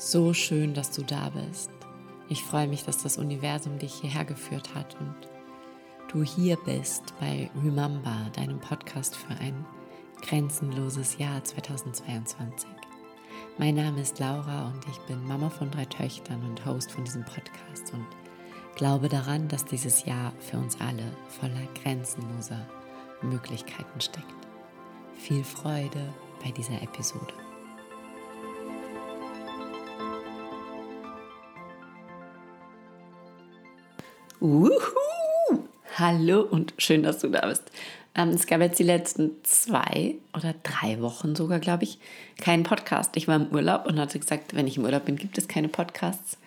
So schön, dass du da bist. Ich freue mich, dass das Universum dich hierher geführt hat und du hier bist bei Remember, deinem Podcast für ein grenzenloses Jahr 2022. Mein Name ist Laura und ich bin Mama von drei Töchtern und Host von diesem Podcast und glaube daran, dass dieses Jahr für uns alle voller grenzenloser Möglichkeiten steckt. Viel Freude bei dieser Episode. Wuhu! Hallo und schön, dass du da bist. Ähm, es gab jetzt die letzten zwei oder drei Wochen sogar, glaube ich, keinen Podcast. Ich war im Urlaub und hatte gesagt, wenn ich im Urlaub bin, gibt es keine Podcasts.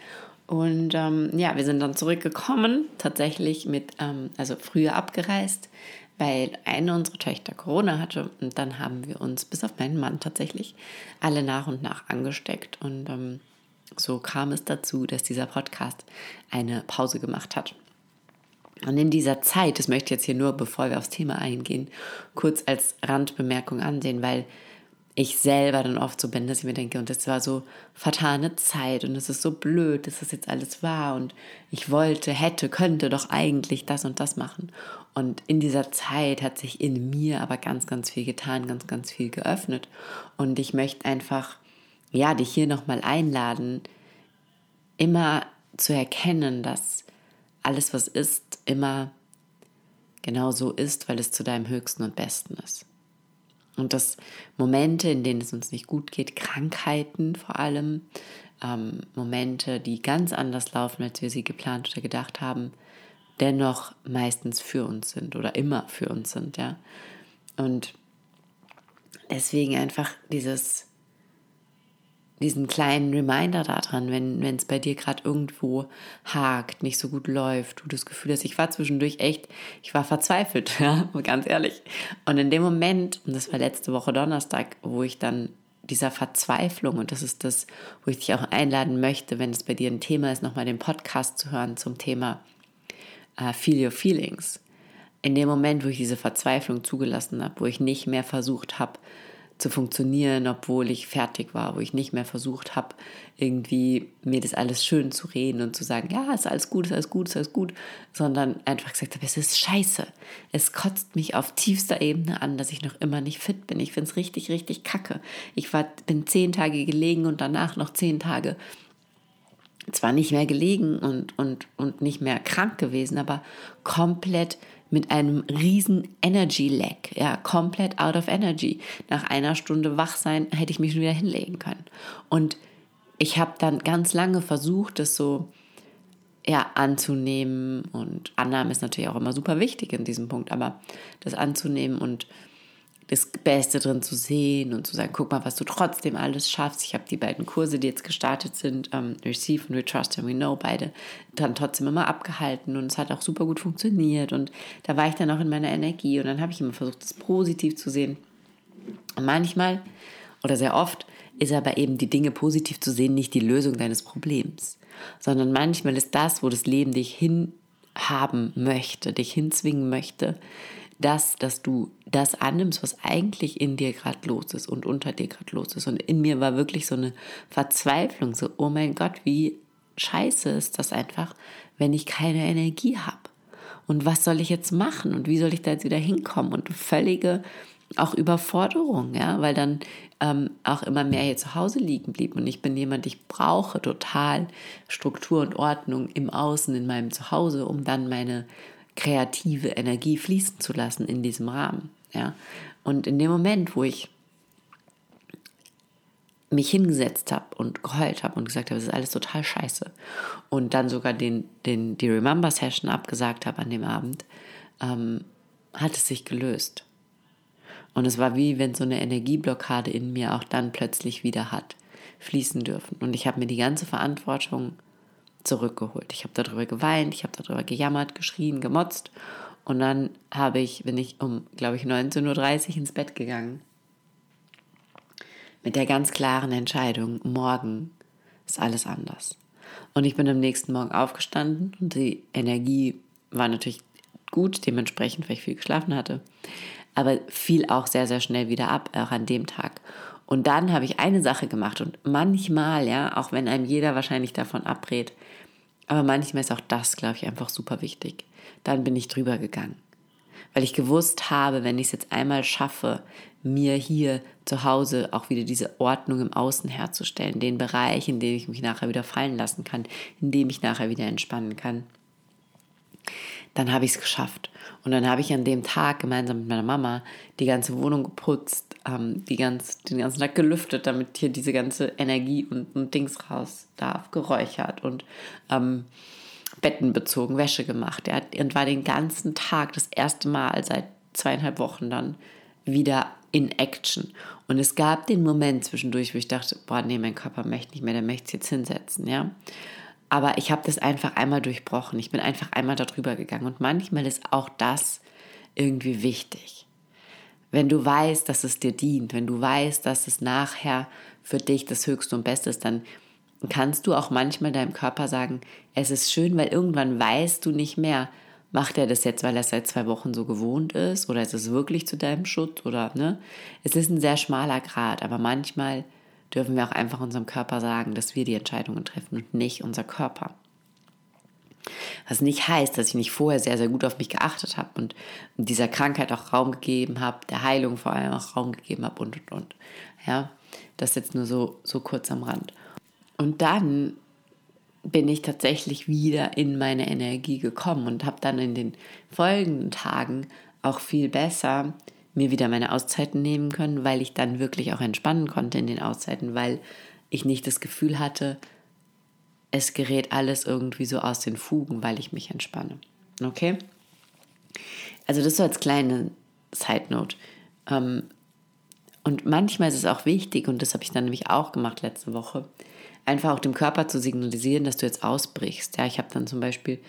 Und ähm, ja, wir sind dann zurückgekommen, tatsächlich mit, ähm, also früher abgereist, weil eine unserer Töchter Corona hatte. Und dann haben wir uns, bis auf meinen Mann tatsächlich, alle nach und nach angesteckt. Und ähm, so kam es dazu, dass dieser Podcast eine Pause gemacht hat. Und in dieser Zeit, das möchte ich jetzt hier nur, bevor wir aufs Thema eingehen, kurz als Randbemerkung ansehen, weil ich selber dann oft so bin, dass ich mir denke, und das war so vertane Zeit und es ist so blöd, dass das jetzt alles war und ich wollte, hätte, könnte doch eigentlich das und das machen. Und in dieser Zeit hat sich in mir aber ganz, ganz viel getan, ganz, ganz viel geöffnet. Und ich möchte einfach, ja, dich hier nochmal einladen, immer zu erkennen, dass alles, was ist, immer genau so ist, weil es zu deinem Höchsten und Besten ist. Und dass Momente, in denen es uns nicht gut geht, Krankheiten vor allem, ähm, Momente, die ganz anders laufen, als wir sie geplant oder gedacht haben, dennoch meistens für uns sind oder immer für uns sind, ja. Und deswegen einfach dieses diesen kleinen Reminder daran, wenn es bei dir gerade irgendwo hakt, nicht so gut läuft, du das Gefühl hast, ich war zwischendurch echt, ich war verzweifelt, ja, ganz ehrlich. Und in dem Moment, und das war letzte Woche Donnerstag, wo ich dann dieser Verzweiflung, und das ist das, wo ich dich auch einladen möchte, wenn es bei dir ein Thema ist, nochmal den Podcast zu hören zum Thema uh, Feel Your Feelings. In dem Moment, wo ich diese Verzweiflung zugelassen habe, wo ich nicht mehr versucht habe, zu funktionieren, obwohl ich fertig war, wo ich nicht mehr versucht habe, irgendwie mir das alles schön zu reden und zu sagen, ja, ist alles gut, ist alles gut, ist alles gut, sondern einfach gesagt habe, es ist scheiße. Es kotzt mich auf tiefster Ebene an, dass ich noch immer nicht fit bin. Ich finde es richtig, richtig kacke. Ich war, bin zehn Tage gelegen und danach noch zehn Tage zwar nicht mehr gelegen und, und, und nicht mehr krank gewesen, aber komplett mit einem riesen Energy Lag, ja, komplett out of energy. Nach einer Stunde wach sein hätte ich mich schon wieder hinlegen können. Und ich habe dann ganz lange versucht, das so ja, anzunehmen und Annahme ist natürlich auch immer super wichtig in diesem Punkt, aber das anzunehmen und das Beste drin zu sehen und zu sagen, guck mal, was du trotzdem alles schaffst. Ich habe die beiden Kurse, die jetzt gestartet sind, ähm, Receive und We Trust and We Know, beide dann trotzdem immer abgehalten und es hat auch super gut funktioniert und da war ich dann auch in meiner Energie und dann habe ich immer versucht, das positiv zu sehen. Und manchmal oder sehr oft ist aber eben die Dinge positiv zu sehen nicht die Lösung deines Problems, sondern manchmal ist das, wo das Leben dich hinhaben möchte, dich hinzwingen möchte, das, dass du das annimmst, was eigentlich in dir gerade los ist und unter dir gerade los ist. Und in mir war wirklich so eine Verzweiflung, so, oh mein Gott, wie scheiße ist das einfach, wenn ich keine Energie habe. Und was soll ich jetzt machen? Und wie soll ich da jetzt wieder hinkommen? Und völlige auch Überforderung, ja, weil dann ähm, auch immer mehr hier zu Hause liegen blieb. Und ich bin jemand, ich brauche total Struktur und Ordnung im Außen, in meinem Zuhause, um dann meine kreative Energie fließen zu lassen in diesem Rahmen. Ja? Und in dem Moment, wo ich mich hingesetzt habe und geheult habe und gesagt habe, es ist alles total scheiße und dann sogar den, den, die Remember Session abgesagt habe an dem Abend, ähm, hat es sich gelöst. Und es war wie wenn so eine Energieblockade in mir auch dann plötzlich wieder hat fließen dürfen. Und ich habe mir die ganze Verantwortung zurückgeholt. Ich habe darüber geweint, ich habe darüber gejammert, geschrien, gemotzt. Und dann habe ich, bin ich um, glaube ich, 19.30 Uhr ins Bett gegangen. Mit der ganz klaren Entscheidung, morgen ist alles anders. Und ich bin am nächsten Morgen aufgestanden und die Energie war natürlich gut, dementsprechend, weil ich viel geschlafen hatte. Aber fiel auch sehr, sehr schnell wieder ab, auch an dem Tag. Und dann habe ich eine Sache gemacht und manchmal, ja, auch wenn einem jeder wahrscheinlich davon abrät, aber manchmal ist auch das, glaube ich, einfach super wichtig. Dann bin ich drüber gegangen. Weil ich gewusst habe, wenn ich es jetzt einmal schaffe, mir hier zu Hause auch wieder diese Ordnung im Außen herzustellen, den Bereich, in dem ich mich nachher wieder fallen lassen kann, in dem ich nachher wieder entspannen kann, dann habe ich es geschafft. Und dann habe ich an dem Tag gemeinsam mit meiner Mama die ganze Wohnung geputzt, ähm, die ganz, den ganzen Tag gelüftet, damit hier diese ganze Energie und, und Dings raus darf, geräuchert und ähm, Betten bezogen, Wäsche gemacht. Hat, und war den ganzen Tag das erste Mal seit zweieinhalb Wochen dann wieder in Action. Und es gab den Moment zwischendurch, wo ich dachte, boah, nee, mein Körper möchte nicht mehr, der möchte es jetzt hinsetzen, ja. Aber ich habe das einfach einmal durchbrochen. Ich bin einfach einmal darüber gegangen. Und manchmal ist auch das irgendwie wichtig. Wenn du weißt, dass es dir dient, wenn du weißt, dass es nachher für dich das Höchste und Beste ist, dann kannst du auch manchmal deinem Körper sagen, es ist schön, weil irgendwann weißt du nicht mehr, macht er das jetzt, weil er seit zwei Wochen so gewohnt ist oder ist es wirklich zu deinem Schutz oder ne? Es ist ein sehr schmaler Grad, aber manchmal dürfen wir auch einfach unserem Körper sagen, dass wir die Entscheidungen treffen und nicht unser Körper. Was nicht heißt, dass ich nicht vorher sehr, sehr gut auf mich geachtet habe und dieser Krankheit auch Raum gegeben habe, der Heilung vor allem auch Raum gegeben habe und und und. Ja, das jetzt nur so, so kurz am Rand. Und dann bin ich tatsächlich wieder in meine Energie gekommen und habe dann in den folgenden Tagen auch viel besser mir wieder meine Auszeiten nehmen können, weil ich dann wirklich auch entspannen konnte in den Auszeiten, weil ich nicht das Gefühl hatte, es gerät alles irgendwie so aus den Fugen, weil ich mich entspanne. Okay? Also das so als kleine Side Note. Ähm, und manchmal ist es auch wichtig, und das habe ich dann nämlich auch gemacht letzte Woche, einfach auch dem Körper zu signalisieren, dass du jetzt ausbrichst. Ja, ich habe dann zum Beispiel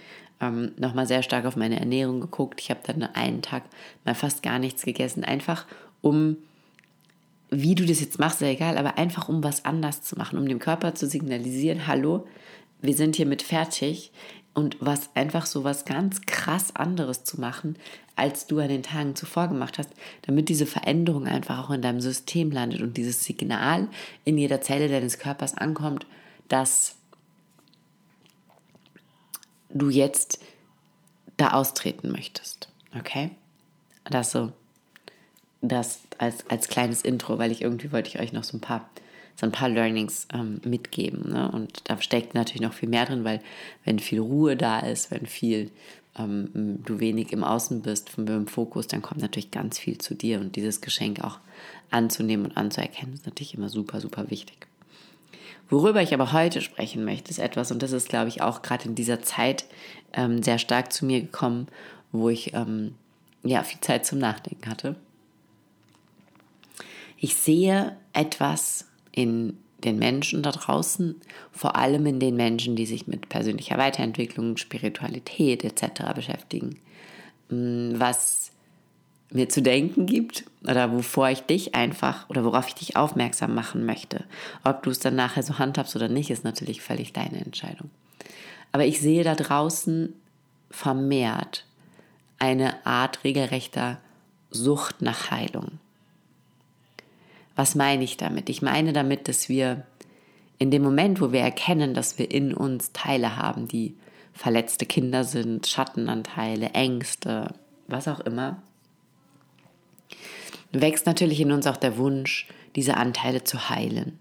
ähm, nochmal sehr stark auf meine Ernährung geguckt. Ich habe dann einen Tag mal fast gar nichts gegessen, einfach um, wie du das jetzt machst, ist ja egal, aber einfach um was anders zu machen, um dem Körper zu signalisieren, hallo, wir sind hiermit fertig und was einfach so was ganz krass anderes zu machen, als du an den Tagen zuvor gemacht hast, damit diese Veränderung einfach auch in deinem System landet und dieses Signal in jeder Zelle deines Körpers ankommt, dass du jetzt da austreten möchtest. Okay? Das so, das als, als kleines Intro, weil ich irgendwie wollte ich euch noch so ein paar, so ein paar Learnings ähm, mitgeben. Ne? Und da steckt natürlich noch viel mehr drin, weil wenn viel Ruhe da ist, wenn viel ähm, du wenig im Außen bist, von dem Fokus, dann kommt natürlich ganz viel zu dir. Und dieses Geschenk auch anzunehmen und anzuerkennen, ist natürlich immer super, super wichtig. Worüber ich aber heute sprechen möchte, ist etwas, und das ist, glaube ich, auch gerade in dieser Zeit ähm, sehr stark zu mir gekommen, wo ich ähm, ja viel Zeit zum Nachdenken hatte. Ich sehe etwas in den Menschen da draußen, vor allem in den Menschen, die sich mit persönlicher Weiterentwicklung, Spiritualität etc. beschäftigen, mm, was mir zu denken gibt oder wovor ich dich einfach oder worauf ich dich aufmerksam machen möchte. Ob du es dann nachher so handhabst oder nicht, ist natürlich völlig deine Entscheidung. Aber ich sehe da draußen vermehrt eine Art regelrechter Sucht nach Heilung. Was meine ich damit? Ich meine damit, dass wir in dem Moment, wo wir erkennen, dass wir in uns Teile haben, die verletzte Kinder sind, Schattenanteile, Ängste, was auch immer, wächst natürlich in uns auch der Wunsch, diese Anteile zu heilen.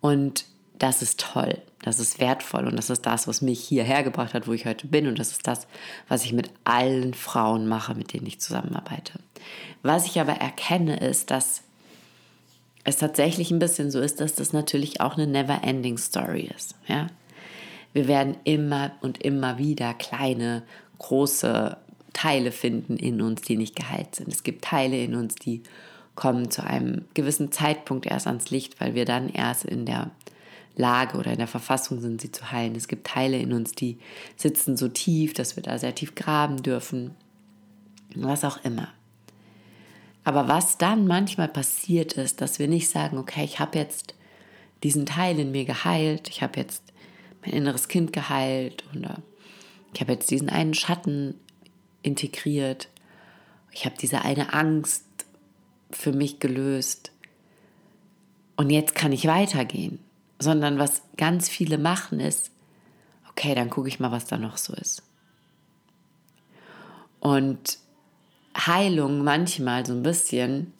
Und das ist toll, das ist wertvoll und das ist das, was mich hierher gebracht hat, wo ich heute bin und das ist das, was ich mit allen Frauen mache, mit denen ich zusammenarbeite. Was ich aber erkenne, ist, dass es tatsächlich ein bisschen so ist, dass das natürlich auch eine never-ending Story ist. Ja? Wir werden immer und immer wieder kleine, große Teile finden in uns, die nicht geheilt sind. Es gibt Teile in uns, die kommen zu einem gewissen Zeitpunkt erst ans Licht, weil wir dann erst in der Lage oder in der Verfassung sind, sie zu heilen. Es gibt Teile in uns, die sitzen so tief, dass wir da sehr tief graben dürfen. Was auch immer. Aber was dann manchmal passiert ist, dass wir nicht sagen, okay, ich habe jetzt diesen Teil in mir geheilt, ich habe jetzt mein inneres Kind geheilt oder ich habe jetzt diesen einen Schatten integriert. Ich habe diese eine Angst für mich gelöst. und jetzt kann ich weitergehen, sondern was ganz viele machen ist, okay, dann gucke ich mal, was da noch so ist. Und Heilung manchmal so ein bisschen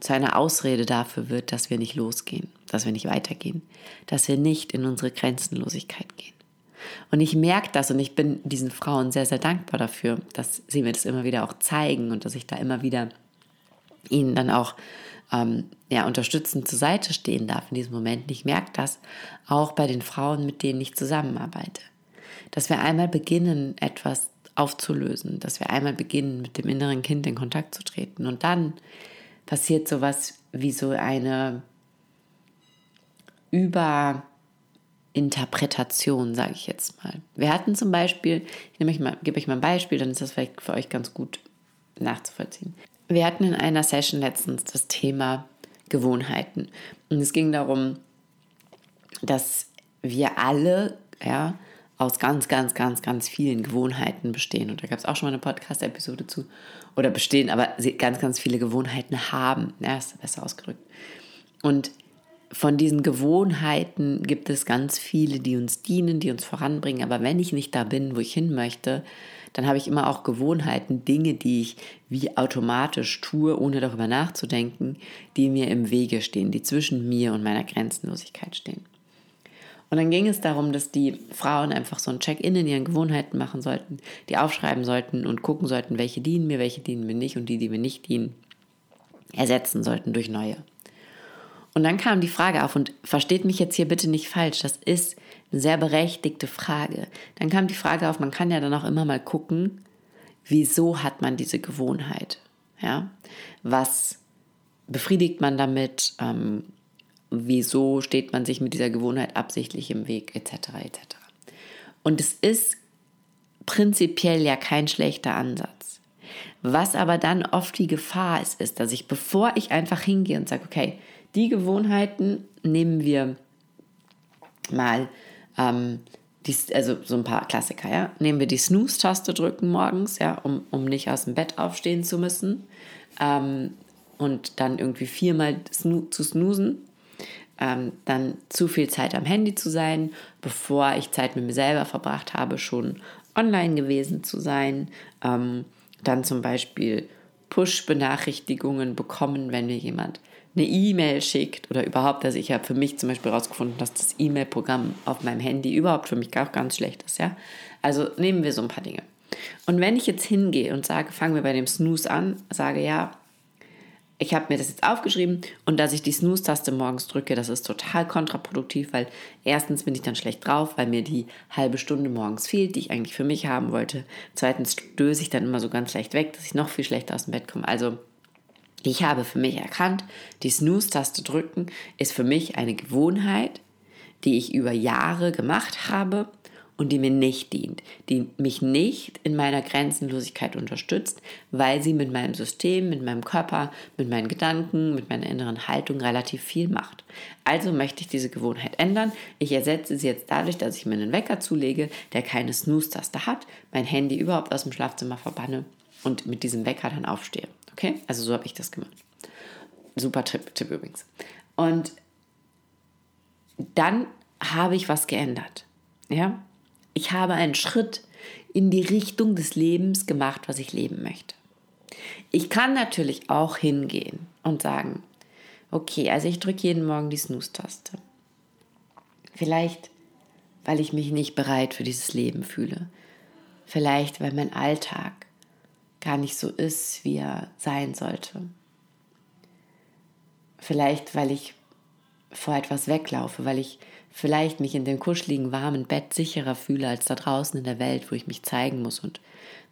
zu einer Ausrede dafür wird, dass wir nicht losgehen, dass wir nicht weitergehen, dass wir nicht in unsere Grenzenlosigkeit gehen. Und ich merke das und ich bin diesen Frauen sehr, sehr dankbar dafür, dass sie mir das immer wieder auch zeigen und dass ich da immer wieder ihnen dann auch ähm, ja, unterstützend zur Seite stehen darf in diesem Moment. Und ich merke das auch bei den Frauen, mit denen ich zusammenarbeite. Dass wir einmal beginnen, etwas aufzulösen, dass wir einmal beginnen, mit dem inneren Kind in Kontakt zu treten. Und dann passiert sowas wie so eine Überinterpretation, sage ich jetzt mal. Wir hatten zum Beispiel, ich mal, gebe euch mal ein Beispiel, dann ist das vielleicht für euch ganz gut nachzuvollziehen. Wir hatten in einer Session letztens das Thema Gewohnheiten. Und es ging darum, dass wir alle, ja, aus ganz, ganz, ganz, ganz vielen Gewohnheiten bestehen. Und da gab es auch schon mal eine Podcast-Episode zu. Oder bestehen, aber ganz, ganz viele Gewohnheiten haben. Ja, ist besser ausgedrückt. Und von diesen Gewohnheiten gibt es ganz viele, die uns dienen, die uns voranbringen. Aber wenn ich nicht da bin, wo ich hin möchte, dann habe ich immer auch Gewohnheiten, Dinge, die ich wie automatisch tue, ohne darüber nachzudenken, die mir im Wege stehen, die zwischen mir und meiner Grenzenlosigkeit stehen. Und dann ging es darum, dass die Frauen einfach so ein Check-in in ihren Gewohnheiten machen sollten, die aufschreiben sollten und gucken sollten, welche dienen mir, welche dienen mir nicht und die, die mir nicht dienen, ersetzen sollten durch neue. Und dann kam die Frage auf, und versteht mich jetzt hier bitte nicht falsch, das ist eine sehr berechtigte Frage. Dann kam die Frage auf, man kann ja dann auch immer mal gucken, wieso hat man diese Gewohnheit? Ja? Was befriedigt man damit? Ähm, wieso steht man sich mit dieser Gewohnheit absichtlich im Weg, etc. etc. Und es ist prinzipiell ja kein schlechter Ansatz. Was aber dann oft die Gefahr ist, ist, dass ich, bevor ich einfach hingehe und sage, okay, die Gewohnheiten nehmen wir mal, ähm, die, also so ein paar Klassiker, ja, nehmen wir die Snooze-Taste drücken morgens, ja, um, um nicht aus dem Bett aufstehen zu müssen. Ähm, und dann irgendwie viermal snoo zu snoosen. Ähm, dann zu viel Zeit am Handy zu sein, bevor ich Zeit mit mir selber verbracht habe, schon online gewesen zu sein. Ähm, dann zum Beispiel Push-Benachrichtigungen bekommen, wenn mir jemand eine E-Mail schickt oder überhaupt, also ich habe für mich zum Beispiel herausgefunden, dass das E-Mail-Programm auf meinem Handy überhaupt für mich auch ganz schlecht ist, ja. Also nehmen wir so ein paar Dinge. Und wenn ich jetzt hingehe und sage, fangen wir bei dem Snooze an, sage ja, ich habe mir das jetzt aufgeschrieben und dass ich die Snooze-Taste morgens drücke, das ist total kontraproduktiv, weil erstens bin ich dann schlecht drauf, weil mir die halbe Stunde morgens fehlt, die ich eigentlich für mich haben wollte. Zweitens stöße ich dann immer so ganz schlecht weg, dass ich noch viel schlechter aus dem Bett komme. Also ich habe für mich erkannt, die Snooze-Taste drücken ist für mich eine Gewohnheit, die ich über Jahre gemacht habe und die mir nicht dient, die mich nicht in meiner Grenzenlosigkeit unterstützt, weil sie mit meinem System, mit meinem Körper, mit meinen Gedanken, mit meiner inneren Haltung relativ viel macht. Also möchte ich diese Gewohnheit ändern. Ich ersetze sie jetzt dadurch, dass ich mir einen Wecker zulege, der keine Snooze-Taste hat, mein Handy überhaupt aus dem Schlafzimmer verbanne und mit diesem Wecker dann aufstehe. Okay? Also so habe ich das gemacht. Super Tipp, Tipp übrigens. Und dann habe ich was geändert. Ja, ich habe einen Schritt in die Richtung des Lebens gemacht, was ich leben möchte. Ich kann natürlich auch hingehen und sagen, okay, also ich drücke jeden Morgen die Snooze-Taste. Vielleicht, weil ich mich nicht bereit für dieses Leben fühle. Vielleicht, weil mein Alltag gar nicht so ist, wie er sein sollte. Vielleicht, weil ich vor etwas weglaufe, weil ich vielleicht mich in dem kuscheligen, warmen Bett sicherer fühle als da draußen in der Welt, wo ich mich zeigen muss und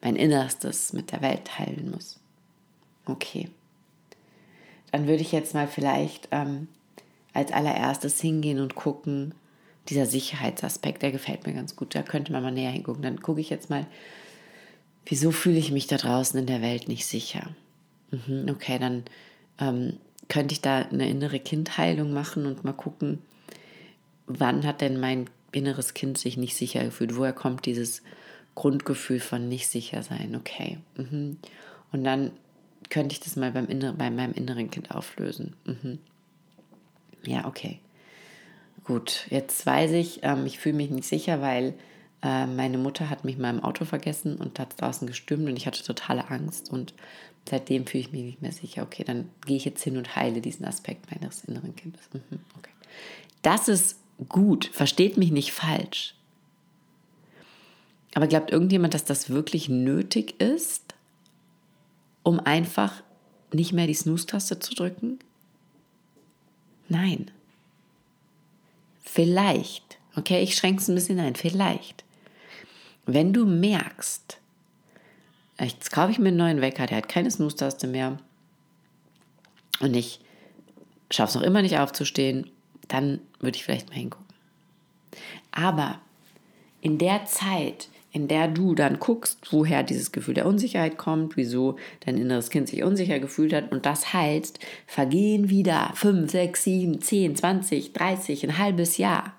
mein Innerstes mit der Welt teilen muss. Okay. Dann würde ich jetzt mal vielleicht ähm, als allererstes hingehen und gucken, dieser Sicherheitsaspekt, der gefällt mir ganz gut, da könnte man mal näher hingucken. Dann gucke ich jetzt mal, wieso fühle ich mich da draußen in der Welt nicht sicher? Mhm, okay, dann ähm, könnte ich da eine innere Kindheilung machen und mal gucken, wann hat denn mein inneres Kind sich nicht sicher gefühlt? Woher kommt dieses Grundgefühl von nicht sicher sein? Okay. Mhm. Und dann könnte ich das mal beim Inner bei meinem inneren Kind auflösen. Mhm. Ja, okay. Gut, jetzt weiß ich, ähm, ich fühle mich nicht sicher, weil äh, meine Mutter hat mich mal im Auto vergessen und hat draußen gestimmt und ich hatte totale Angst und seitdem fühle ich mich nicht mehr sicher. Okay, dann gehe ich jetzt hin und heile diesen Aspekt meines inneren Kindes. Mhm, okay. Das ist gut, versteht mich nicht falsch. Aber glaubt irgendjemand, dass das wirklich nötig ist, um einfach nicht mehr die Snooze-Taste zu drücken? Nein. Vielleicht, okay, ich schränke es ein bisschen ein, vielleicht, wenn du merkst, jetzt kaufe ich mir einen neuen Wecker, der hat keine Snooze-Taste mehr und ich schaffe es noch immer nicht aufzustehen, dann würde ich vielleicht mal hingucken. Aber in der Zeit, in der du dann guckst, woher dieses Gefühl der Unsicherheit kommt, wieso dein inneres Kind sich unsicher gefühlt hat und das heilst, vergehen wieder 5, 6, 7, 10, 20, 30, ein halbes Jahr.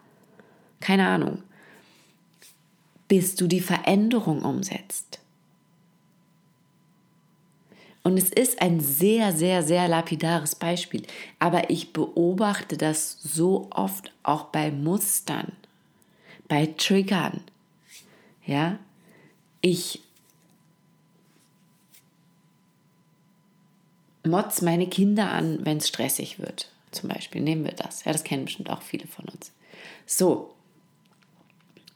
Keine Ahnung. Bis du die Veränderung umsetzt. Und es ist ein sehr, sehr, sehr lapidares Beispiel. Aber ich beobachte das so oft auch bei Mustern, bei Triggern, ja, ich motz meine Kinder an, wenn es stressig wird. Zum Beispiel nehmen wir das. Ja, das kennen bestimmt auch viele von uns. So,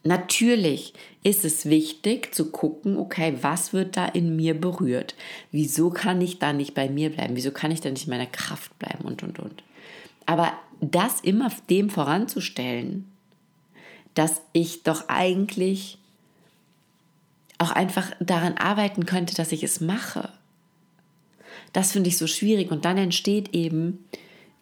Natürlich ist es wichtig zu gucken, okay, was wird da in mir berührt? Wieso kann ich da nicht bei mir bleiben? Wieso kann ich da nicht in meiner Kraft bleiben und und und? Aber das immer dem voranzustellen, dass ich doch eigentlich auch einfach daran arbeiten könnte, dass ich es mache. Das finde ich so schwierig und dann entsteht eben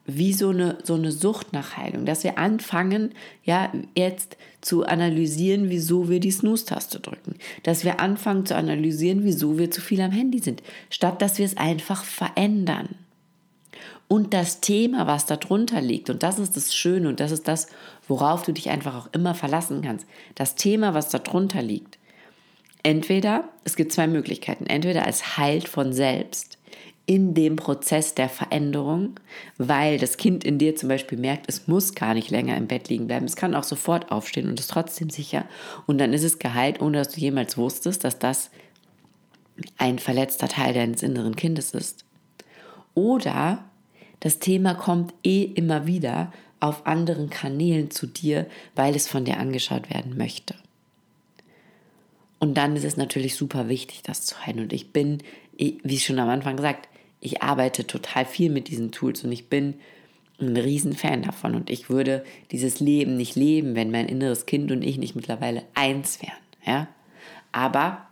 wie so eine, so eine Sucht nach Heilung, dass wir anfangen, ja, jetzt zu analysieren, wieso wir die Snooze-Taste drücken, dass wir anfangen zu analysieren, wieso wir zu viel am Handy sind, statt dass wir es einfach verändern. Und das Thema, was darunter liegt, und das ist das Schöne und das ist das, worauf du dich einfach auch immer verlassen kannst, das Thema, was darunter liegt, Entweder, es gibt zwei Möglichkeiten, entweder als heilt von selbst in dem Prozess der Veränderung, weil das Kind in dir zum Beispiel merkt, es muss gar nicht länger im Bett liegen bleiben, es kann auch sofort aufstehen und ist trotzdem sicher und dann ist es geheilt, ohne dass du jemals wusstest, dass das ein verletzter Teil deines inneren Kindes ist. Oder das Thema kommt eh immer wieder auf anderen Kanälen zu dir, weil es von dir angeschaut werden möchte. Und dann ist es natürlich super wichtig, das zu heilen. Und ich bin, wie schon am Anfang gesagt, ich arbeite total viel mit diesen Tools und ich bin ein Riesenfan davon. Und ich würde dieses Leben nicht leben, wenn mein inneres Kind und ich nicht mittlerweile eins wären. Ja? Aber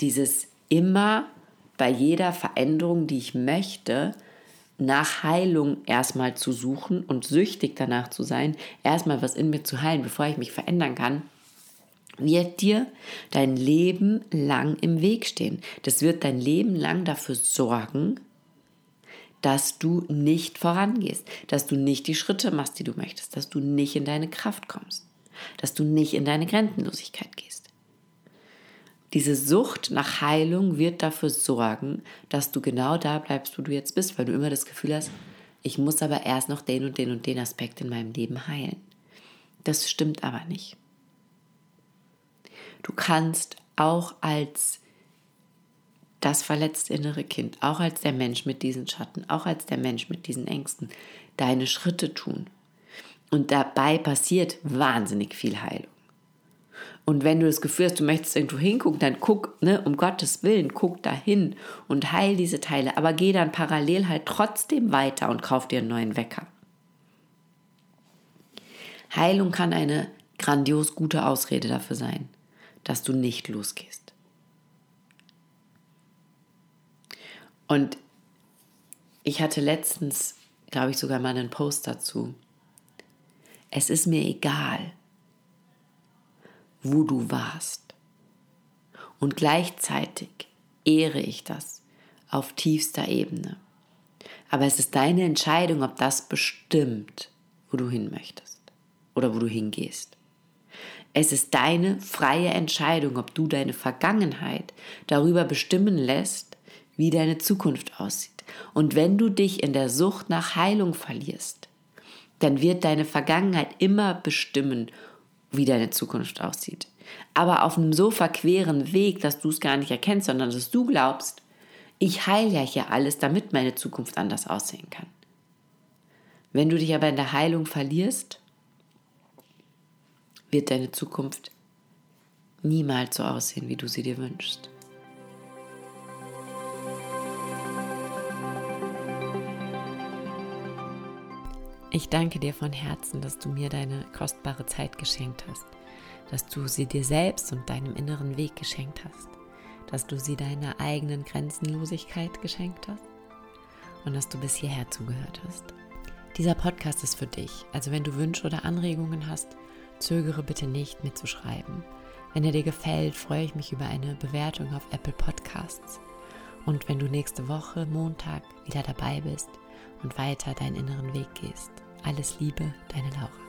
dieses immer bei jeder Veränderung, die ich möchte, nach Heilung erstmal zu suchen und süchtig danach zu sein, erstmal was in mir zu heilen, bevor ich mich verändern kann, wird dir dein Leben lang im Weg stehen. Das wird dein Leben lang dafür sorgen, dass du nicht vorangehst, dass du nicht die Schritte machst, die du möchtest, dass du nicht in deine Kraft kommst, dass du nicht in deine Grenzenlosigkeit gehst. Diese Sucht nach Heilung wird dafür sorgen, dass du genau da bleibst, wo du jetzt bist, weil du immer das Gefühl hast, ich muss aber erst noch den und den und den Aspekt in meinem Leben heilen. Das stimmt aber nicht. Du kannst auch als das verletzte innere Kind, auch als der Mensch mit diesen Schatten, auch als der Mensch mit diesen Ängsten, deine Schritte tun. Und dabei passiert wahnsinnig viel Heilung. Und wenn du das Gefühl hast, du möchtest irgendwo hingucken, dann guck, ne, um Gottes Willen, guck dahin und heil diese Teile. Aber geh dann parallel halt trotzdem weiter und kauf dir einen neuen Wecker. Heilung kann eine grandios gute Ausrede dafür sein dass du nicht losgehst. Und ich hatte letztens, glaube ich, sogar mal einen Post dazu. Es ist mir egal, wo du warst. Und gleichzeitig ehre ich das auf tiefster Ebene. Aber es ist deine Entscheidung, ob das bestimmt, wo du hin möchtest oder wo du hingehst. Es ist deine freie Entscheidung, ob du deine Vergangenheit darüber bestimmen lässt, wie deine Zukunft aussieht. Und wenn du dich in der Sucht nach Heilung verlierst, dann wird deine Vergangenheit immer bestimmen, wie deine Zukunft aussieht. Aber auf einem so verqueren Weg, dass du es gar nicht erkennst, sondern dass du glaubst, ich heile ja hier alles, damit meine Zukunft anders aussehen kann. Wenn du dich aber in der Heilung verlierst, wird deine Zukunft niemals so aussehen, wie du sie dir wünschst. Ich danke dir von Herzen, dass du mir deine kostbare Zeit geschenkt hast, dass du sie dir selbst und deinem inneren Weg geschenkt hast, dass du sie deiner eigenen Grenzenlosigkeit geschenkt hast und dass du bis hierher zugehört hast. Dieser Podcast ist für dich, also wenn du Wünsche oder Anregungen hast, zögere bitte nicht mitzuschreiben. Wenn er dir gefällt, freue ich mich über eine Bewertung auf Apple Podcasts. Und wenn du nächste Woche, Montag, wieder dabei bist und weiter deinen inneren Weg gehst. Alles Liebe, deine Laura.